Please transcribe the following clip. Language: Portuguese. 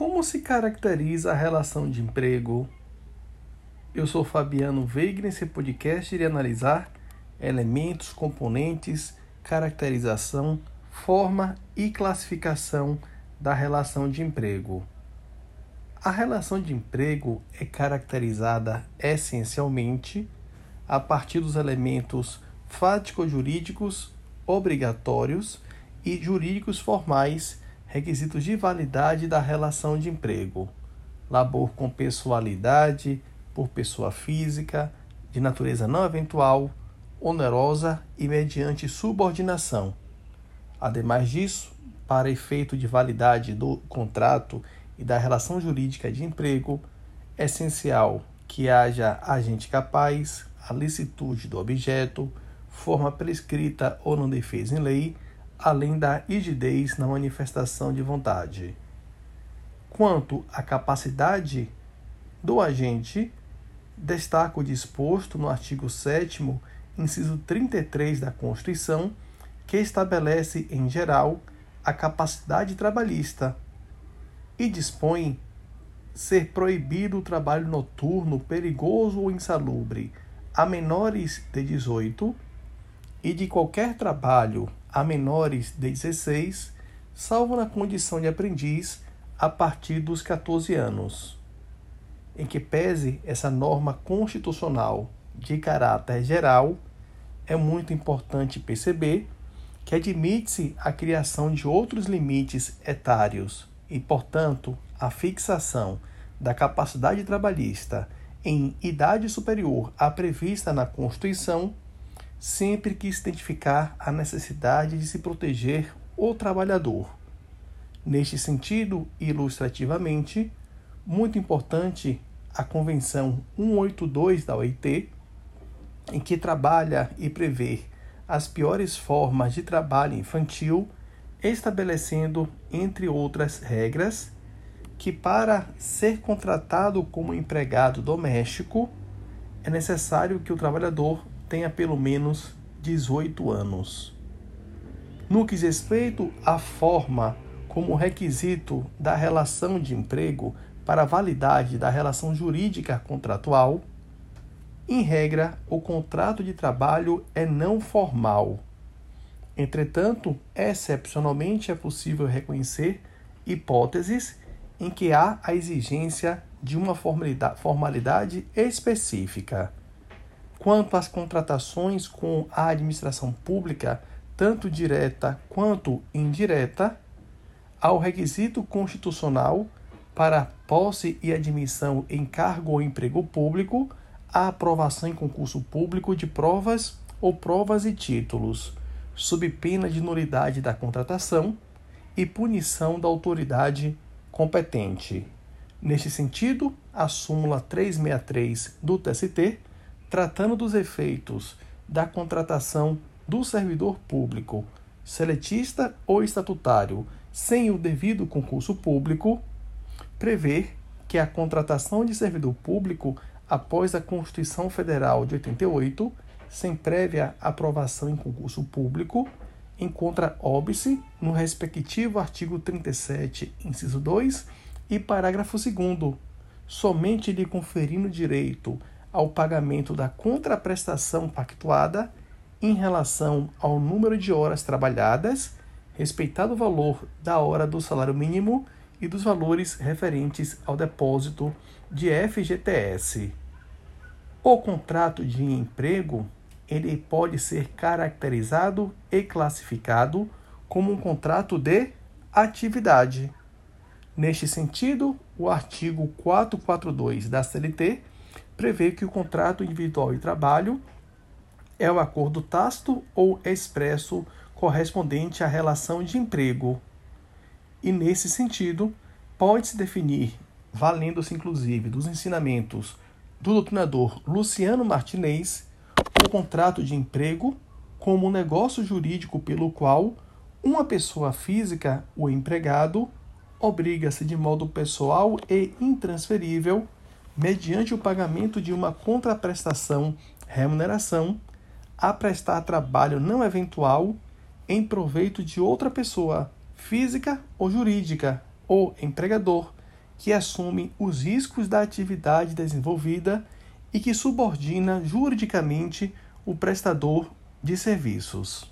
Como se caracteriza a relação de emprego? Eu sou Fabiano Veiga e nesse podcast irei analisar elementos, componentes, caracterização, forma e classificação da relação de emprego. A relação de emprego é caracterizada essencialmente a partir dos elementos fático-jurídicos obrigatórios e jurídicos formais requisitos de validade da relação de emprego, labor com pessoalidade, por pessoa física, de natureza não eventual, onerosa e mediante subordinação. Ademais disso, para efeito de validade do contrato e da relação jurídica de emprego, é essencial que haja agente capaz, a licitude do objeto, forma prescrita ou não defesa em lei, além da rigidez na manifestação de vontade. Quanto à capacidade do agente, destaca o disposto no artigo 7, inciso 33 da Constituição, que estabelece, em geral, a capacidade trabalhista e dispõe ser proibido o trabalho noturno perigoso ou insalubre a menores de 18 e de qualquer trabalho a menores de 16, salvo na condição de aprendiz a partir dos 14 anos. Em que pese essa norma constitucional de caráter geral, é muito importante perceber que admite-se a criação de outros limites etários e, portanto, a fixação da capacidade trabalhista em idade superior à prevista na Constituição sempre que se identificar a necessidade de se proteger o trabalhador. Neste sentido, ilustrativamente, muito importante a Convenção 182 da OIT, em que trabalha e prevê as piores formas de trabalho infantil, estabelecendo, entre outras regras, que para ser contratado como empregado doméstico é necessário que o trabalhador tenha pelo menos 18 anos. No que diz respeito à forma como requisito da relação de emprego para a validade da relação jurídica contratual, em regra, o contrato de trabalho é não formal. Entretanto, excepcionalmente é possível reconhecer hipóteses em que há a exigência de uma formalidade específica. Quanto às contratações com a administração pública, tanto direta quanto indireta, ao requisito constitucional para posse e admissão em cargo ou emprego público, a aprovação em concurso público de provas ou provas e títulos, sob pena de nulidade da contratação e punição da autoridade competente. Neste sentido, a súmula 363 do TST tratando dos efeitos da contratação do servidor público, seletista ou estatutário, sem o devido concurso público, prevê que a contratação de servidor público após a Constituição Federal de 88, sem prévia aprovação em concurso público, encontra óbice no respectivo artigo 37, inciso 2 e parágrafo 2 somente lhe conferindo direito ao pagamento da contraprestação pactuada em relação ao número de horas trabalhadas, respeitado o valor da hora do salário mínimo e dos valores referentes ao depósito de FGTS. O contrato de emprego ele pode ser caracterizado e classificado como um contrato de atividade. Neste sentido, o artigo 442 da CLT prevê que o contrato individual de trabalho é o acordo tácito ou expresso correspondente à relação de emprego. E nesse sentido, pode-se definir, valendo-se inclusive dos ensinamentos do doutrinador Luciano Martinez, o contrato de emprego como um negócio jurídico pelo qual uma pessoa física, o empregado, obriga-se de modo pessoal e intransferível mediante o pagamento de uma contraprestação, remuneração, a prestar trabalho não eventual em proveito de outra pessoa, física ou jurídica, ou empregador, que assume os riscos da atividade desenvolvida e que subordina juridicamente o prestador de serviços.